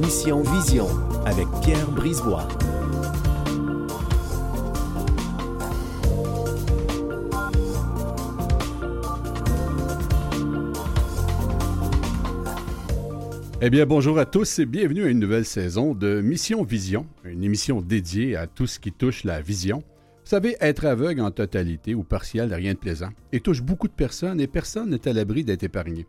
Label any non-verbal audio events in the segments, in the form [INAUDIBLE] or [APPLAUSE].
Mission Vision avec Pierre Brisebois. Eh bien, bonjour à tous et bienvenue à une nouvelle saison de Mission Vision, une émission dédiée à tout ce qui touche la vision. Vous savez, être aveugle en totalité ou partiel n'a rien de plaisant et touche beaucoup de personnes et personne n'est à l'abri d'être épargné.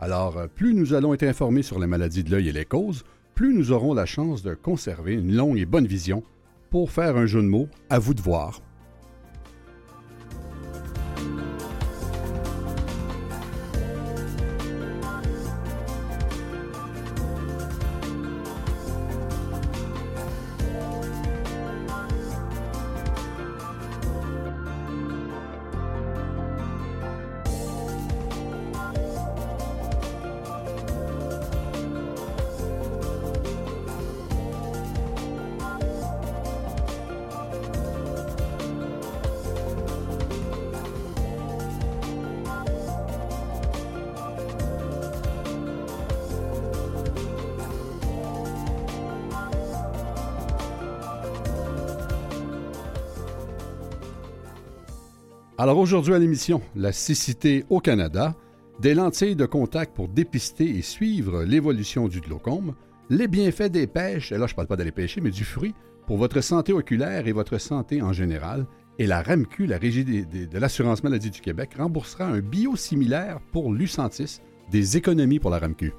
Alors, euh, plus nous allons être informés sur les maladies de l'œil et les causes, plus nous aurons la chance de conserver une longue et bonne vision. Pour faire un jeu de mots, à vous de voir. Alors aujourd'hui à l'émission, la cécité au Canada, des lentilles de contact pour dépister et suivre l'évolution du glaucome, les bienfaits des pêches, et là je ne parle pas d'aller pêcher, mais du fruit, pour votre santé oculaire et votre santé en général, et la RAMQ, la Régie de l'assurance maladie du Québec, remboursera un biosimilaire pour Lucentis, des économies pour la RAMQ.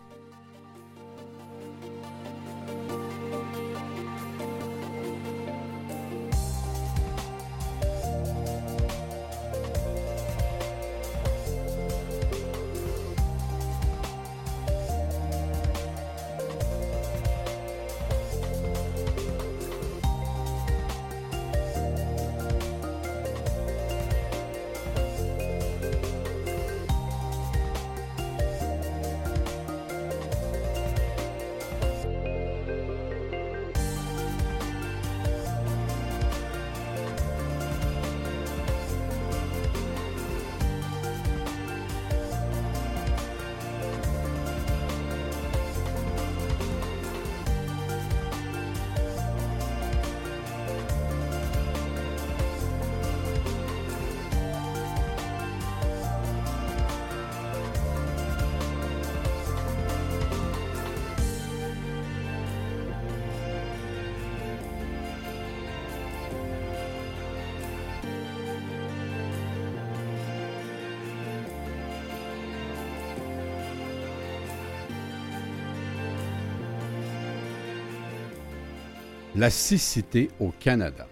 La cécité au Canada.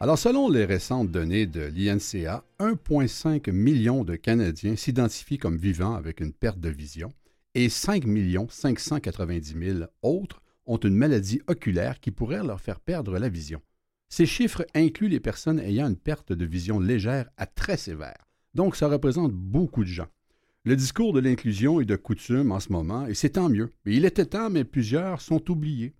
Alors, selon les récentes données de l'INCA, 1,5 million de Canadiens s'identifient comme vivants avec une perte de vision et 5 590 000 autres ont une maladie oculaire qui pourrait leur faire perdre la vision. Ces chiffres incluent les personnes ayant une perte de vision légère à très sévère. Donc, ça représente beaucoup de gens. Le discours de l'inclusion est de coutume en ce moment, et c'est tant mieux. Il était temps, mais plusieurs sont oubliés.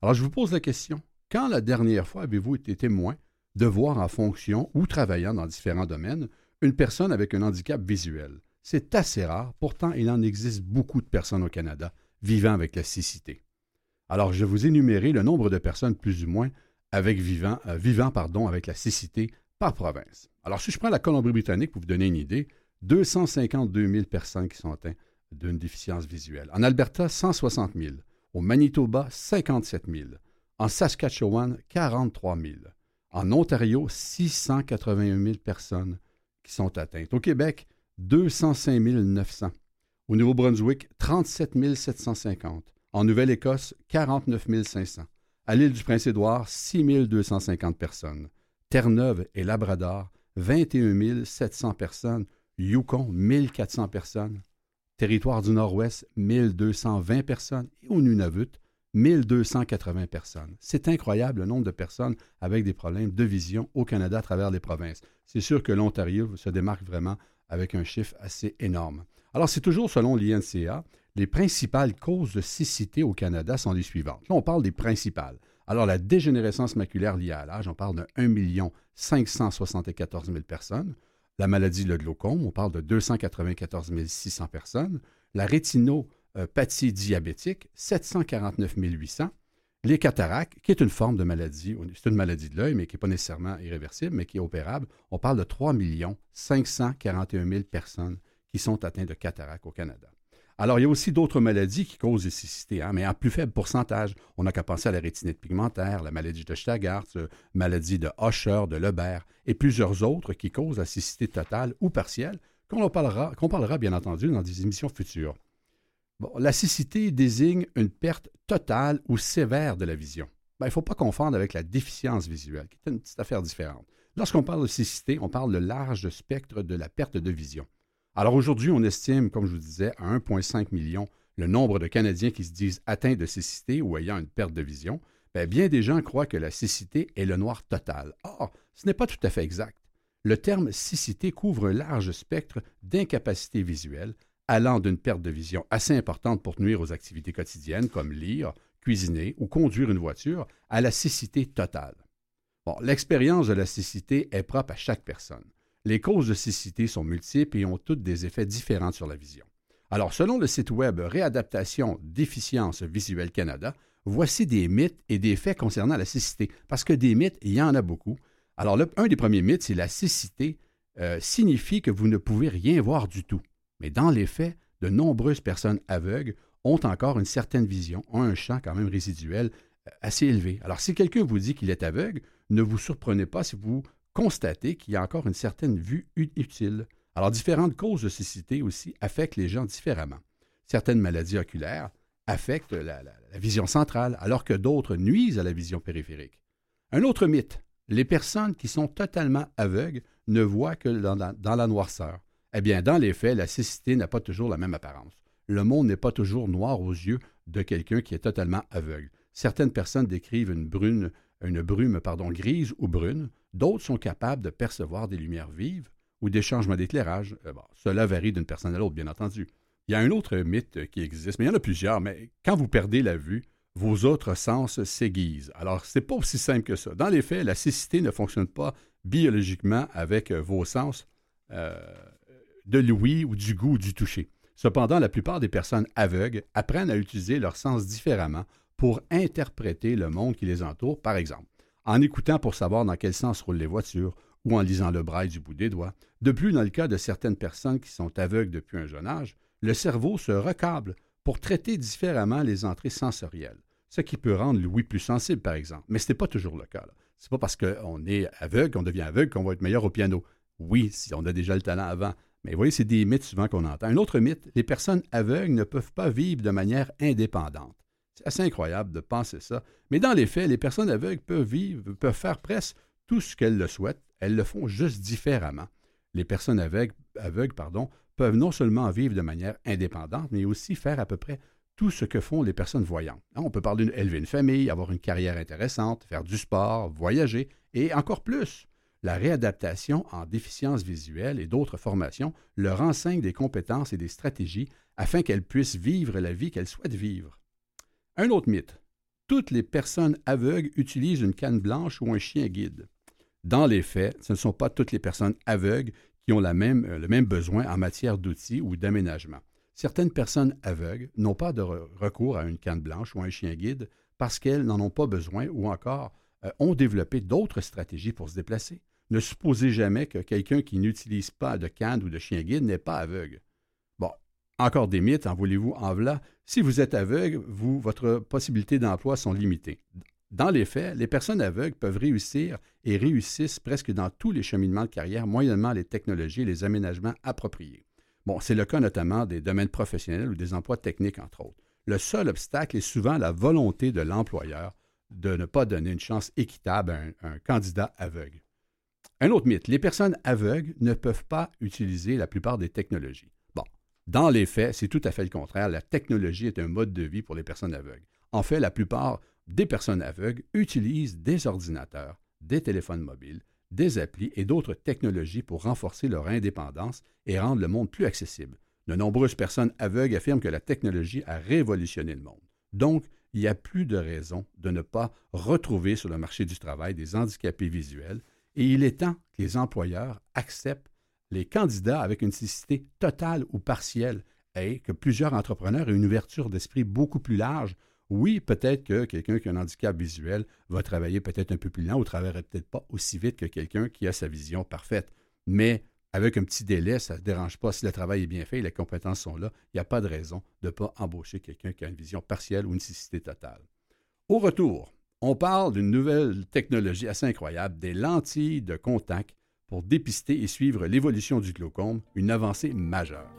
Alors, je vous pose la question. Quand la dernière fois avez-vous été témoin de voir en fonction ou travaillant dans différents domaines une personne avec un handicap visuel? C'est assez rare, pourtant il en existe beaucoup de personnes au Canada vivant avec la cécité. Alors je vous énumérer le nombre de personnes plus ou moins avec vivant, euh, vivant avec la cécité par province. Alors si je prends la Colombie-Britannique pour vous donner une idée, 252 000 personnes qui sont atteintes d'une déficience visuelle. En Alberta, 160 000. Au Manitoba, 57 000. En Saskatchewan, 43 000. En Ontario, 681 000 personnes qui sont atteintes. Au Québec, 205 900. Au Nouveau-Brunswick, 37 750. En Nouvelle-Écosse, 49 500. À l'île du Prince-Édouard, 6 250 personnes. Terre-Neuve et Labrador, 21 700 personnes. Yukon, 1400 personnes. Territoire du Nord-Ouest, 1220 personnes. Et au Nunavut, 1280 personnes. C'est incroyable le nombre de personnes avec des problèmes de vision au Canada à travers les provinces. C'est sûr que l'Ontario se démarque vraiment avec un chiffre assez énorme. Alors, c'est toujours selon l'INCA, les principales causes de cécité au Canada sont les suivantes. Là, on parle des principales. Alors, la dégénérescence maculaire liée à l'âge, on parle de 1 574 000 personnes. La maladie de glaucome, on parle de 294 600 personnes. La rétino neuropathie diabétique, 749 800. Les cataractes, qui est une forme de maladie, c'est une maladie de l'œil, mais qui n'est pas nécessairement irréversible, mais qui est opérable, on parle de 3 541 000 personnes qui sont atteintes de cataractes au Canada. Alors, il y a aussi d'autres maladies qui causent des cécité, hein, mais en plus faible pourcentage. On n'a qu'à penser à la rétinite pigmentaire, la maladie de Stargardt, la euh, maladie de Usher, de Lebert, et plusieurs autres qui causent la cécité totale ou partielle, qu'on parlera bien entendu dans des émissions futures. La cécité désigne une perte totale ou sévère de la vision. Ben, il ne faut pas confondre avec la déficience visuelle, qui est une petite affaire différente. Lorsqu'on parle de cécité, on parle de large spectre de la perte de vision. Alors aujourd'hui, on estime, comme je vous disais, à 1,5 million le nombre de Canadiens qui se disent atteints de cécité ou ayant une perte de vision. Bien, bien des gens croient que la cécité est le noir total. Or, ce n'est pas tout à fait exact. Le terme cécité couvre un large spectre d'incapacité visuelle, allant d'une perte de vision assez importante pour nuire aux activités quotidiennes comme lire, cuisiner ou conduire une voiture, à la cécité totale. L'expérience de la cécité est propre à chaque personne. Les causes de cécité sont multiples et ont toutes des effets différents sur la vision. Alors, selon le site web Réadaptation déficience visuelle Canada, voici des mythes et des faits concernant la cécité, parce que des mythes, il y en a beaucoup. Alors, un des premiers mythes, c'est la cécité euh, signifie que vous ne pouvez rien voir du tout. Mais dans les faits, de nombreuses personnes aveugles ont encore une certaine vision, ont un champ quand même résiduel euh, assez élevé. Alors, si quelqu'un vous dit qu'il est aveugle, ne vous surprenez pas si vous constater qu'il y a encore une certaine vue utile. Alors, différentes causes de cécité aussi affectent les gens différemment. Certaines maladies oculaires affectent la, vision centrale, alors que d'autres nuisent à la vision périphérique. Un autre mythe, les personnes qui sont totalement aveugles ne voient que dans la noirceur. Eh bien, dans les faits, la cécité n'a pas toujours la même apparence. Le monde n'est pas toujours noir aux yeux de quelqu'un qui est totalement aveugle. Certaines personnes décrivent une brune une brume pardon, grise ou brune, d'autres sont capables de percevoir des lumières vives ou des changements d'éclairage. Euh, cela varie d'une personne à l'autre, bien entendu. Il y a un autre mythe qui existe, mais il y en a plusieurs, mais quand vous perdez la vue, vos autres sens s'aiguisent. Alors, ce n'est pas aussi simple que ça. Dans les faits, la cécité ne fonctionne pas biologiquement avec euh, vos sens euh, de l'ouïe ou du goût ou du toucher. Cependant, la plupart des personnes aveugles apprennent à utiliser leurs sens différemment pour interpréter le monde qui les entoure, par exemple, en écoutant pour savoir dans quel sens roulent les voitures ou en lisant le braille du bout des doigts. De plus, dans le cas de certaines personnes qui sont aveugles depuis un jeune âge, le cerveau se recable pour traiter différemment les entrées sensorielles, ce qui peut rendre l'ouïe plus sensible, par exemple. Mais ce n'est pas toujours le cas. Ce n'est pas parce qu'on est aveugle, qu'on devient aveugle, qu'on va être meilleur au piano. Oui, si on a déjà le talent avant. Mais vous voyez, c'est des mythes souvent qu'on entend. Un autre mythe, les personnes aveugles ne peuvent pas vivre de manière indépendante. C'est assez incroyable de penser ça. Mais dans les faits, les personnes aveugles peuvent vivre, peuvent faire presque tout ce qu'elles le souhaitent. Elles le font juste différemment. Les personnes aveugles, peuvent non seulement vivre de manière indépendante, mais aussi faire à peu près tout ce que font les personnes voyantes. Hein, on peut parler d'élever une famille, avoir une carrière intéressante, faire du sport, voyager, et encore plus. La réadaptation en déficience visuelle et d'autres formations leur enseigne des compétences et des stratégies afin qu'elles puissent vivre la vie qu'elles souhaitent vivre. Un autre mythe. Toutes les personnes aveugles utilisent une canne blanche ou un chien guide. Dans les faits, ce ne sont pas toutes les personnes aveugles qui ont euh, le même besoin en matière d'outils ou d'aménagement. Certaines personnes aveugles n'ont pas de recours à une canne blanche ou un chien guide parce qu'elles n'en ont pas besoin ou encore euh, ont développé d'autres stratégies pour se déplacer. Ne supposez jamais que quelqu'un qui n'utilise pas de canne ou de chien guide n'est pas aveugle. Encore des mythes, en voulez-vous, en voilà. Si vous êtes aveugle, votre possibilité d'emploi sont limitées. Dans les faits, les personnes aveugles peuvent réussir et réussissent presque dans tous les cheminements de carrière, moyennement les technologies et les aménagements appropriés. Bon, c'est le cas notamment des domaines professionnels ou des emplois techniques, entre autres. Le seul obstacle est souvent la volonté de l'employeur de ne pas donner une chance équitable à un candidat aveugle. Un autre mythe, les personnes aveugles ne peuvent pas utiliser la plupart des technologies. Dans les faits, c'est tout à fait le contraire. La technologie est un mode de vie pour les personnes aveugles. En fait, la plupart des personnes aveugles utilisent des ordinateurs, des téléphones mobiles, des applis et d'autres technologies pour renforcer leur indépendance et rendre le monde plus accessible. De nombreuses personnes aveugles affirment que la technologie a révolutionné le monde. Donc, il n'y a plus de raison de ne pas retrouver sur le marché du travail des handicapés visuels et il est temps que les employeurs acceptent les candidats avec une cécité totale ou partielle est que plusieurs entrepreneurs aient une ouverture d'esprit beaucoup plus large. Oui, peut-être que quelqu'un qui a un handicap visuel va travailler peut-être un peu plus lent ou travaillerait peut-être pas aussi vite que quelqu'un qui a sa vision parfaite. Mais avec un petit délai, ça ne dérange pas. Si le travail est bien fait et les compétences sont là, il n'y a pas de raison de ne pas embaucher quelqu'un qui a une vision partielle ou une cécité totale. Au retour, on parle d'une nouvelle technologie assez incroyable, des lentilles de contact pour dépister et suivre l'évolution du glaucome, une avancée majeure.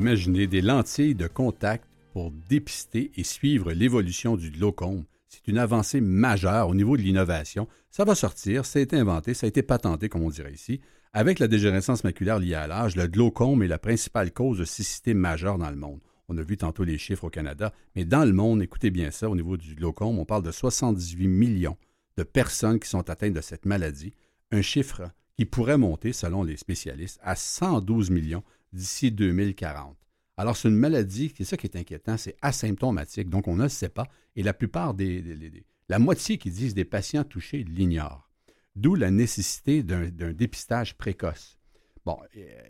Imaginez des lentilles de contact pour dépister et suivre l'évolution du glaucome. C'est une avancée majeure au niveau de l'innovation. Ça va sortir, ça a été inventé, ça a été patenté, comme on dirait ici. Avec la dégénérescence maculaire liée à l'âge, le glaucome est la principale cause de cécité majeure dans le monde. On a vu tantôt les chiffres au Canada, mais dans le monde, écoutez bien ça, au niveau du glaucome, on parle de 78 millions de personnes qui sont atteintes de cette maladie, un chiffre qui pourrait monter, selon les spécialistes, à 112 millions d'ici 2040. Alors, c'est une maladie, c'est ça qui est inquiétant, c'est asymptomatique, donc on ne sait pas, et la plupart des, la moitié qui disent des patients touchés l'ignorent. D'où la nécessité d'un dépistage précoce. Bon,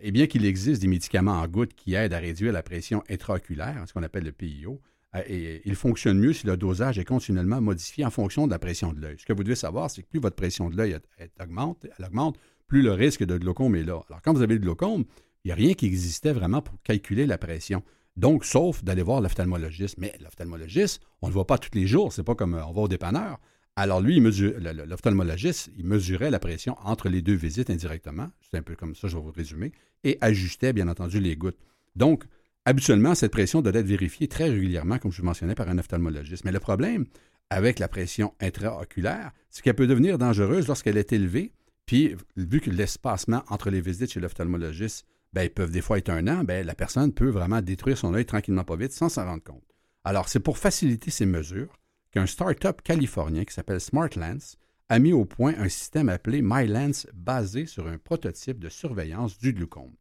et bien qu'il existe des médicaments en gouttes qui aident à réduire la pression intraoculaire, ce qu'on appelle le PIO, euh, et il fonctionne mieux si le dosage est continuellement modifié en fonction de la pression de l'œil. Ce que vous devez savoir, c'est que plus votre pression de l'œil augmente, elle augmente, plus le risque de glaucome est là. Alors, quand vous avez le glaucome, il n'y a rien qui existait vraiment pour calculer la pression. Donc, sauf d'aller voir l'ophtalmologiste. Mais l'ophtalmologiste, on ne le voit pas tous les jours. C'est pas comme euh, on va au dépanneur. Alors, lui, l'ophtalmologiste, il mesurait la pression entre les deux visites indirectement. C'est un peu comme ça, je vais vous résumer. Et ajustait, bien entendu, les gouttes. Donc, habituellement, cette pression doit être vérifiée très régulièrement, comme je vous mentionnais, par un ophtalmologiste. Mais le problème avec la pression intraoculaire, c'est qu'elle peut devenir dangereuse lorsqu'elle est élevée. Puis, vu que l'espacement entre les visites chez l'ophtalmologiste ben, ils peuvent des fois être un an, ben, la personne peut vraiment détruire son œil tranquillement pas vite sans s'en rendre compte. Alors, c'est pour faciliter ces mesures qu'un start-up californien qui s'appelle SmartLens a mis au point un système appelé MyLens basé sur un prototype de surveillance du glaucome.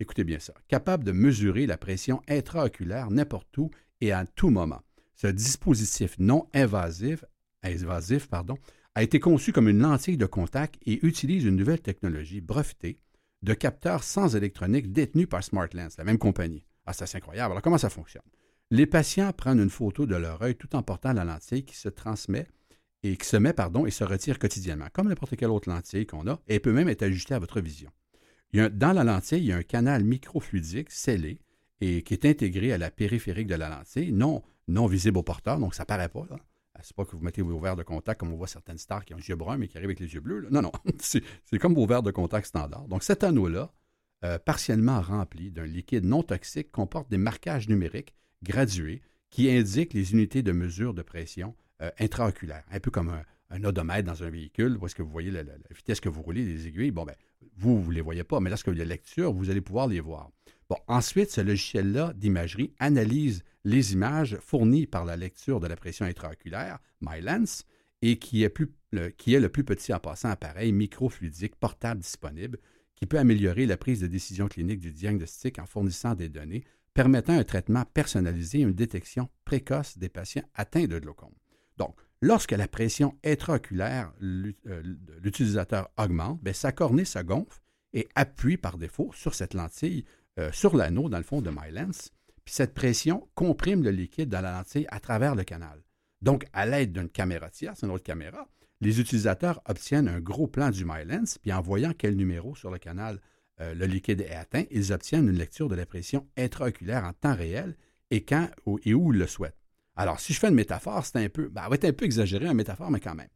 Écoutez bien ça, capable de mesurer la pression intraoculaire n'importe où et à tout moment. Ce dispositif non invasif, a été conçu comme une lentille de contact et utilise une nouvelle technologie brevetée de capteurs sans électronique détenus par SmartLens, la même compagnie. Ah, ça c'est incroyable. Alors comment ça fonctionne? Les patients prennent une photo de leur œil tout en portant la lentille qui se transmet et qui se met pardon, et se retire quotidiennement, comme n'importe quelle autre lentille qu'on a, et peut même être ajustée à votre vision. dans la lentille, il y a un canal microfluidique scellé et qui est intégré à la périphérique de la lentille, non, non visible au porteur, donc ça ne paraît pas. C'est pas que vous mettez vos verres de contact comme on voit certaines stars qui ont les yeux bruns mais qui arrivent avec les yeux bleus. Non, non, [LAUGHS] c'est comme vos verres de contact standard. Donc cet anneau-là, euh, partiellement rempli d'un liquide non toxique, comporte des marquages numériques gradués qui indiquent les unités de mesure de pression euh, intraoculaire, un peu comme un, odomètre dans un véhicule, où est-ce que vous voyez la, vitesse que vous roulez, les aiguilles. Bon, ben, vous, vous ne les voyez pas, mais lorsque vous avez la lecture, vous allez pouvoir les voir. Ensuite, ce logiciel-là d'imagerie analyse les images fournies par la lecture de la pression intraoculaire, MyLens, et qui est, le, plus petit en passant appareil microfluidique portable disponible, qui peut améliorer la prise de décision clinique du diagnostic en fournissant des données permettant un traitement personnalisé et une détection précoce des patients atteints de glaucome. Donc, lorsque la pression intraoculaire euh, l'utilisateur augmente, bien, sa cornée se gonfle et appuie par défaut sur cette lentille, euh, sur l'anneau, dans le fond de MyLens, puis cette pression comprime le liquide dans la lentille à travers le canal. Donc, à l'aide d'une caméra tierce, une autre caméra, les utilisateurs obtiennent un gros plan du MyLens, puis en voyant quel numéro sur le canal euh, le liquide est atteint, ils obtiennent une lecture de la pression intraoculaire en temps réel et quand et où ils le souhaitent. Alors, si je fais une métaphore, c'est un peu, ben, un peu exagéré, une métaphore, mais quand même.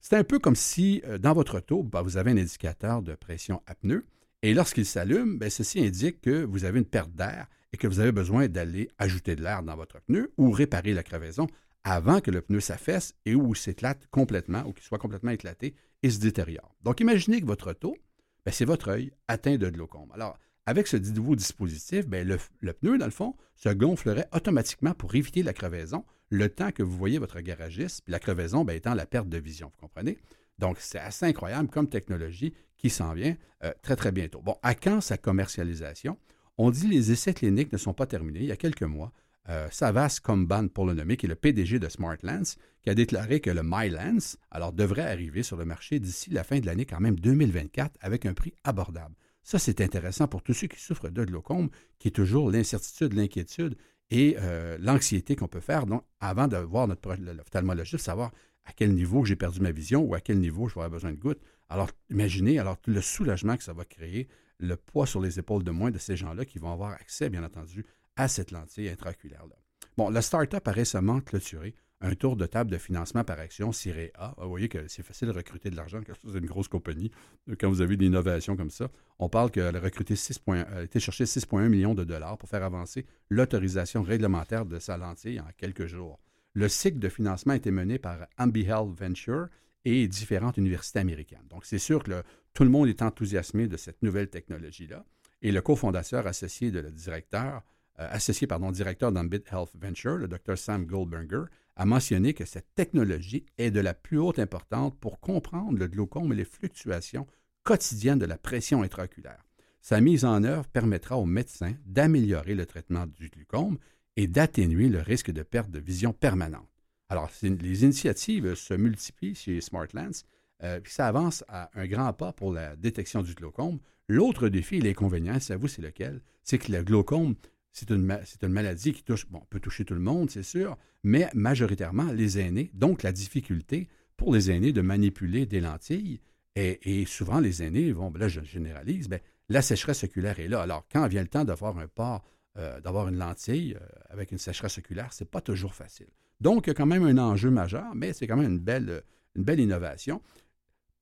C'est un peu comme si euh, dans votre auto, ben, vous avez un indicateur de pression à pneu et lorsqu'il s'allume, ben, ceci indique que vous avez une perte d'air et que vous avez besoin d'aller ajouter de l'air dans votre pneu ou réparer la crevaison avant que le pneu s'affaisse et il s'éclate complètement ou qu'il soit complètement éclaté et se détériore. Donc, imaginez que votre auto, ben, c'est votre œil atteint de glaucome. Alors, avec ce nouveau dispositif, ben, le, pneu, dans le fond, se gonflerait automatiquement pour éviter la crevaison le temps que vous voyez votre garagiste, puis la crevaison étant la perte de vision, vous comprenez? Donc, c'est assez incroyable comme technologie qui s'en vient euh, très, très bientôt. Bon, à quand sa commercialisation? On dit les essais cliniques ne sont pas terminés. Il y a quelques mois, euh, Savas Comban, pour le nommer, qui est le PDG de SmartLens, qui a déclaré que le MyLens alors, devrait arriver sur le marché d'ici la fin de l'année, quand même 2024, avec un prix abordable. Ça, c'est intéressant pour tous ceux qui souffrent de glaucome, qui est toujours l'incertitude, l'inquiétude et euh, l'anxiété qu'on peut faire donc, avant de voir notre ophtalmologiste, savoir à quel niveau j'ai perdu ma vision ou à quel niveau je vais avoir besoin de gouttes. Alors, imaginez alors le soulagement que ça va créer, le poids sur les épaules de moins de ces gens-là qui vont avoir accès, bien entendu, à cette lentille intraoculaire-là. Bon, la start-up a récemment clôturé un tour de table de financement par action Ciré A. Vous voyez que c'est facile de recruter de l'argent quand vous êtes une grosse compagnie. Quand vous avez une innovation comme ça, on parle qu'elle a recruté 6 a été chercher 6,1 millions de dollars pour faire avancer l'autorisation réglementaire de sa lentille en quelques jours. Le cycle de financement a été mené par Ambi Health Venture et différentes universités américaines. Donc, c'est sûr que tout le monde est enthousiasmé de cette nouvelle technologie-là. Et le cofondateur associé de le directeur euh, associé pardon, directeur d'Ambit Health Venture, le Dr. Sam Goldberger, a mentionné que cette technologie est de la plus haute importance pour comprendre le glaucome et les fluctuations quotidiennes de la pression intraoculaire. Sa mise en œuvre permettra aux médecins d'améliorer le traitement du glaucome et d'atténuer le risque de perte de vision permanente. Alors, les initiatives se multiplient chez SmartLens, euh, puis ça avance à un grand pas pour la détection du glaucome. L'autre défi l'inconvénient, savez-vous, c'est lequel? C'est que le glaucome c'est une, maladie qui touche, bon, peut toucher tout le monde, c'est sûr, mais majoritairement les aînés. Donc, la difficulté pour les aînés de manipuler des lentilles, et, souvent les aînés vont, ben là je généralise, bien, la sécheresse oculaire est là. Alors, quand vient le temps d'avoir un port, euh, d'avoir une lentille euh, avec une sécheresse oculaire, c'est pas toujours facile. Donc, il y a quand même un enjeu majeur, mais c'est quand même une belle, innovation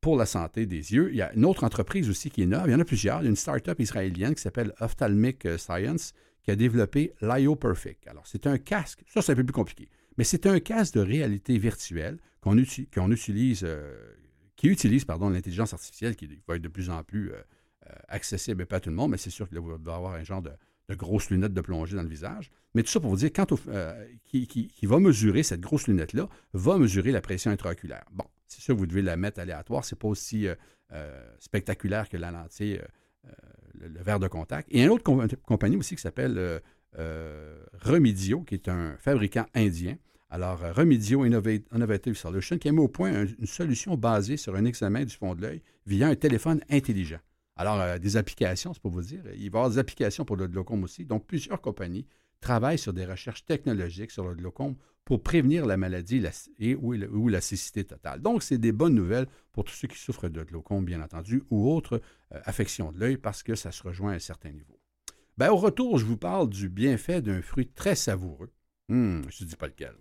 pour la santé des yeux. Il y a une autre entreprise aussi qui est neuve. Il y en a plusieurs. Il y a une start-up israélienne qui s'appelle Ophthalmic Science qui a développé l'IO Perfect. Alors, c'est un casque, ça c'est un peu plus compliqué, mais c'est un casque de réalité virtuelle qu'on utilise, euh, qui utilise pardon, l'intelligence artificielle qui va être de plus en plus euh, euh, accessible, pas à tout le monde, mais c'est sûr qu'il va avoir un genre de, grosses lunettes de plongée dans le visage. Mais tout ça pour vous dire, quand qui, qui, va mesurer cette grosse lunette-là, va mesurer la pression intraoculaire. Bon, c'est sûr vous devez la mettre aléatoire, c'est pas aussi spectaculaire que la lentille le, verre de contact. Et une autre compagnie aussi qui s'appelle euh, euh, Remedio, qui est un fabricant indien. Alors, euh, Remedio Innovative Solution, qui a mis au point une solution basée sur un examen du fond de l'œil via un téléphone intelligent. Alors, des applications, c'est pour vous dire. Il va y avoir des applications pour le glaucome aussi. Donc, plusieurs compagnies travaillent sur des recherches technologiques sur le glaucome pour prévenir la maladie ou, la cécité totale. Donc, c'est des bonnes nouvelles pour tous ceux qui souffrent de glaucome, bien entendu, ou autres euh, affections de l'œil, parce que ça se rejoint à un certain niveau. Ben, au retour, je vous parle du bienfait d'un fruit très savoureux. Hum, je ne dis pas lequel.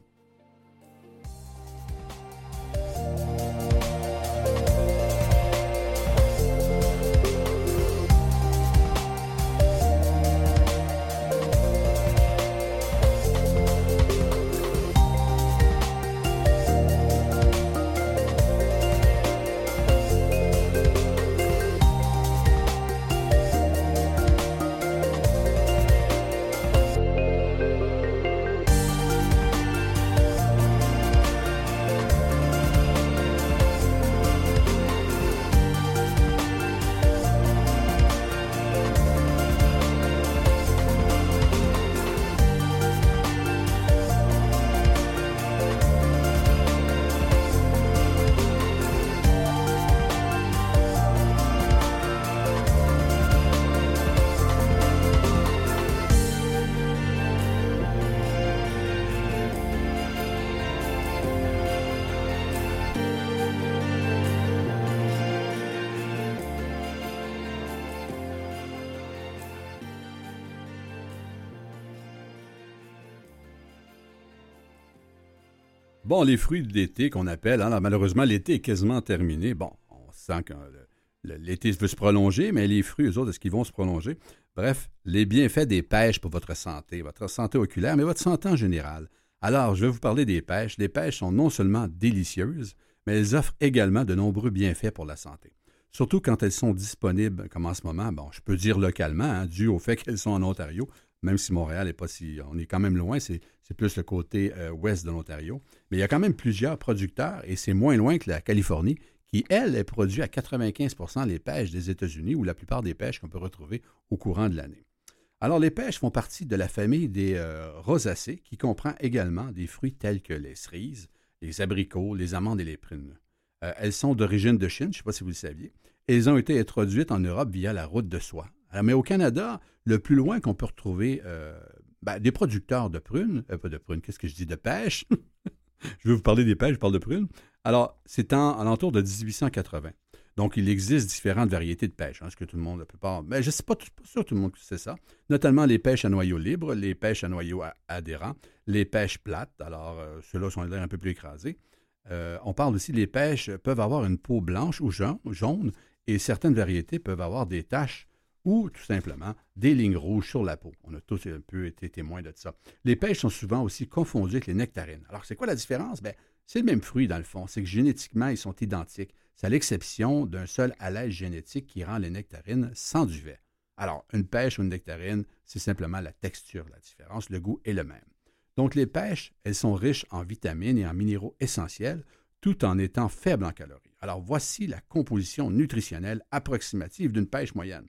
Bon, les fruits d'été qu'on appelle, hein, malheureusement, l'été est quasiment terminé. Bon, on sent que l'été veut se prolonger, mais les fruits, eux autres, est-ce qu'ils vont se prolonger? Bref, les bienfaits des pêches pour votre santé, votre santé oculaire, mais votre santé en général. Alors, je vais vous parler des pêches. Les pêches sont non seulement délicieuses, mais elles offrent également de nombreux bienfaits pour la santé. Surtout quand elles sont disponibles, comme en ce moment, bon, je peux dire localement, hein, dû au fait [LAUGHS] qu'elles sont en Ontario, même si Montréal n'est pas si. On est quand même loin, c'est plus le côté euh, ouest de l'Ontario. Mais il y a quand même plusieurs producteurs et c'est moins loin que la Californie qui, elle, est produit à 95% les pêches des États-Unis ou la plupart des pêches qu'on peut retrouver au courant de l'année. Alors, les pêches font partie de la famille des euh, rosacées, qui comprend également des fruits tels que les cerises, les abricots, les amandes et les prunes. Euh, elles sont d'origine de Chine, je ne sais pas si vous le saviez, elles ont été introduites en Europe via la route de soie. Mais au Canada, le plus loin qu'on peut retrouver euh, ben, des producteurs de prunes, pas de prunes, qu'est-ce que je dis, de pêche, [LAUGHS] je vais vous parler des pêches, je parle de prunes, alors, c'est en alentour de 1880. Donc, il existe différentes variétés de pêche, hein, ce que tout le monde, la plupart, mais je ne sais pas, sûr tout le monde sait ça, notamment les pêches à noyau libre, les pêches à noyau adhérent, les pêches plates, alors euh, ceux-là sont un peu plus écrasés. Euh, on parle aussi, les pêches peuvent avoir une peau blanche ou jaune, et certaines variétés peuvent avoir des taches ou tout simplement des lignes rouges sur la peau. On a tous un peu été témoins de ça. Les pêches sont souvent aussi confondues avec les nectarines. Alors, c'est quoi la différence? Bien, c'est le même fruit, dans le fond. C'est que génétiquement, ils sont identiques. C'est à l'exception d'un seul allège génétique qui rend les nectarines sans duvet. Alors, une pêche ou une nectarine, c'est simplement la texture, la différence. Le goût est le même. Donc, les pêches, elles sont riches en vitamines et en minéraux essentiels, tout en étant faibles en calories. Alors, voici la composition nutritionnelle approximative d'une pêche moyenne.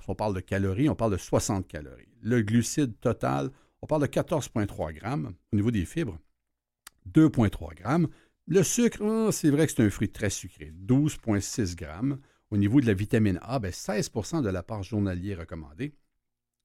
Si on parle de calories, on parle de 60 calories. Le glucide total, on parle de 14,3 grammes. Au niveau des fibres, 2,3 grammes. Le sucre, oh, c'est vrai que c'est un fruit très sucré, 12,6 grammes. Au niveau de la vitamine A, 16% ben, de l'apport journalier recommandé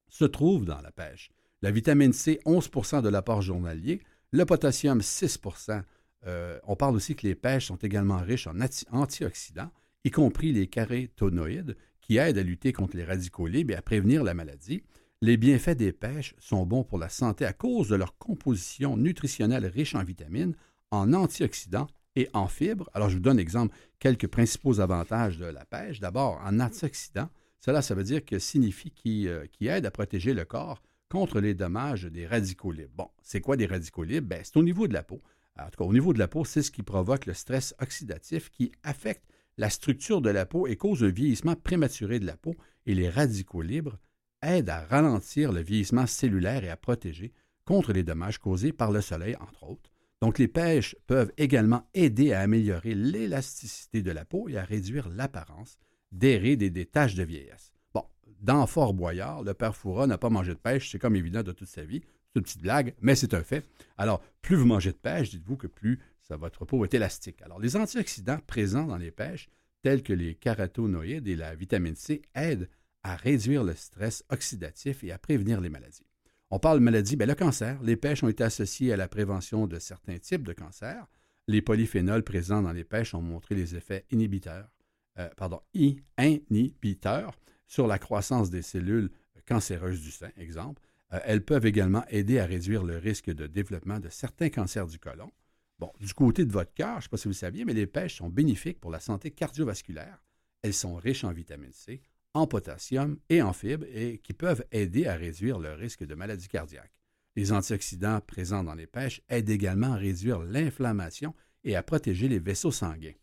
se trouve dans la pêche. La vitamine C, 11% de l'apport journalier. Le potassium, 6% euh, On parle aussi que les pêches sont également riches en antioxydants, y compris les caroténoïdes, qui aident à lutter contre les radicaux libres et à prévenir la maladie. Les bienfaits des pêches sont bons pour la santé à cause de leur composition nutritionnelle riche en vitamines, en antioxydants et en fibres. Alors, je vous donne exemple quelques principaux avantages de la pêche. D'abord, en antioxydants, cela, ça veut dire que signifie qui, euh, aide à protéger le corps contre les dommages des radicaux libres. Bon, c'est quoi des radicaux libres? Ben, c'est au niveau de la peau. En tout cas, au niveau de la peau, c'est ce qui provoque le stress oxydatif qui affecte la structure de la peau et cause le vieillissement prématuré de la peau. Et les radicaux libres aide à ralentir le vieillissement cellulaire et à protéger contre les dommages causés par le soleil, entre autres. Donc, les pêches peuvent également aider à améliorer l'élasticité de la peau et à réduire l'apparence des rides et des taches de vieillesse. Bon, dans Fort Boyard, le père Foura n'a pas mangé de pêche, c'est comme évident de toute sa vie. C'est une petite blague, mais c'est un fait. Alors, plus vous mangez de pêche, dites-vous que plus votre peau est élastique. Alors, les antioxydants présents dans les pêches, tels que les caroténoïdes et la vitamine C, aident à réduire le stress oxydatif et à prévenir les maladies. On parle de maladies, bien, le cancer. Les pêches ont été associées à la prévention de certains types de cancers. Les polyphénols présents dans les pêches ont montré les effets inhibiteurs, euh, pardon, inhibiteurs sur la croissance des cellules cancéreuses du sein, exemple. Euh, elles peuvent également aider à réduire le risque de développement de certains cancers du côlon. Bon, du côté de votre cœur, je ne sais pas si vous le saviez, mais les pêches sont bénéfiques pour la santé cardiovasculaire. Elles sont riches en vitamine C, en potassium et en fibres et qui peuvent aider à réduire le risque de maladie cardiaque. Les antioxydants présents dans les pêches aident également à réduire l'inflammation et à protéger les vaisseaux sanguins.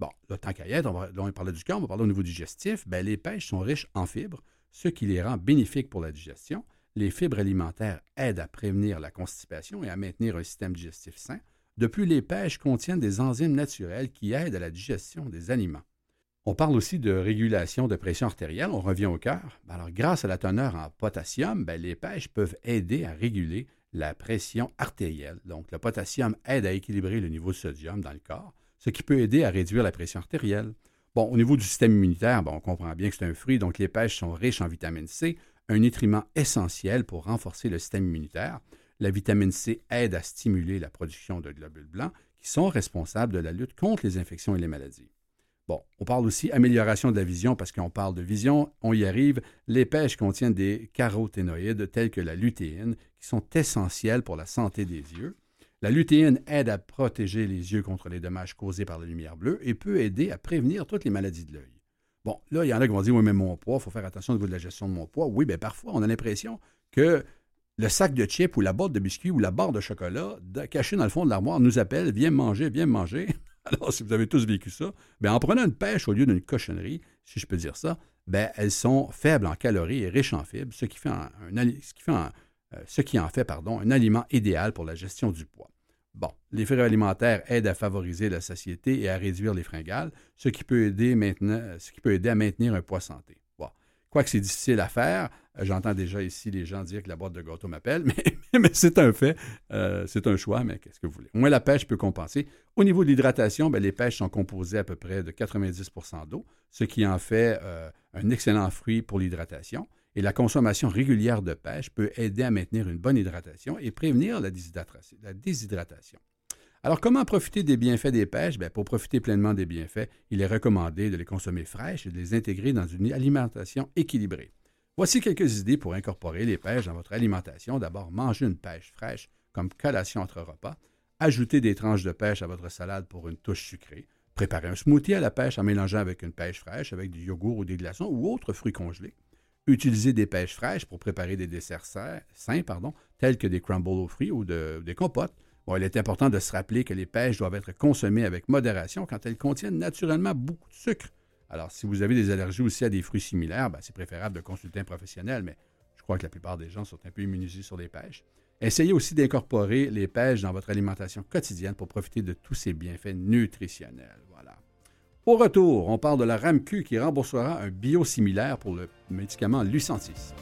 Bon, là, tant qu'à on va, parler du cœur, on va parler au niveau digestif. Ben, les pêches sont riches en fibres, ce qui les rend bénéfiques pour la digestion. Les fibres alimentaires aident à prévenir la constipation et à maintenir un système digestif sain. De plus, les pêches contiennent des enzymes naturelles qui aident à la digestion des aliments. On parle aussi de régulation de pression artérielle. On revient au cœur. Ben alors, grâce à la teneur en potassium, ben, les pêches peuvent aider à réguler la pression artérielle. Donc, le potassium aide à équilibrer le niveau de sodium dans le corps, ce qui peut aider à réduire la pression artérielle. Bon, au niveau du système immunitaire, ben, on comprend bien que c'est un fruit, donc les pêches sont riches en vitamine C, un nutriment essentiel pour renforcer le système immunitaire. La vitamine C aide à stimuler la production de globules blancs qui sont responsables de la lutte contre les infections et les maladies. Bon, on parle aussi amélioration de la vision parce qu'on parle de vision, on y arrive. Les pêches contiennent des caroténoïdes tels que la lutéine qui sont essentiels pour la santé des yeux. La lutéine aide à protéger les yeux contre les dommages causés par la lumière bleue et peut aider à prévenir toutes les maladies de l'œil. Bon, là, il y en a qui vont dire, oui, mais mon poids, il faut faire attention au niveau de la gestion de mon poids. Oui, bien parfois, on a l'impression que le sac de chips ou la boîte de biscuits ou la barre de chocolat cachée dans le fond de l'armoire nous appelle, viens manger, viens manger. [LAUGHS] Alors, si vous avez tous vécu ça, bien, en prenant une pêche au lieu d'une cochonnerie, si je peux dire ça, bien, elles sont faibles en calories et riches en fibres, ce qui, euh, ce qui en fait pardon, un aliment idéal pour la gestion du poids. Bon, les fibres alimentaires aident à favoriser la satiété et à réduire les fringales, ce qui peut aider, à maintenir un poids santé. Quoique c'est difficile à faire, euh, j'entends déjà ici les gens dire que la boîte de gâteau m'appelle, [LAUGHS] mais, c'est un fait, euh, c'est un choix, mais qu'est-ce que vous voulez? Au moins, la pêche peut compenser. Au niveau de l'hydratation, ben, les pêches sont composées à peu près de 90% d'eau, ce qui en fait euh, un excellent fruit pour l'hydratation. Et la consommation régulière de pêche peut aider à maintenir une bonne hydratation et prévenir la déshydratation. Alors, comment profiter des bienfaits des pêches? Bien, pour profiter pleinement des bienfaits, il est recommandé de les consommer fraîches et de les intégrer dans une alimentation équilibrée. Voici quelques idées pour incorporer les pêches dans votre alimentation. D'abord, manger une pêche fraîche comme collation entre repas. Ajouter des tranches de pêche à votre salade pour une touche sucrée. Préparer un smoothie à la pêche en mélangeant avec une pêche fraîche, avec du yogourt ou des glaçons ou autres fruits congelés. Utiliser des pêches fraîches pour préparer des desserts sains, pardon, tels que des crumbles aux fruits ou des compotes il est important de se rappeler que les pêches doivent être consommées avec modération quand elles contiennent naturellement beaucoup de sucre. Alors, si vous avez des allergies aussi à des fruits similaires, ben, c'est préférable de consulter un professionnel, mais je crois que la plupart des gens sont un peu immunisés sur les pêches. Essayez aussi d'incorporer les pêches dans votre alimentation quotidienne pour profiter de tous ces bienfaits nutritionnels. Voilà. Au retour, on parle de la RAMQ qui remboursera un biosimilaire pour le médicament Lucentis.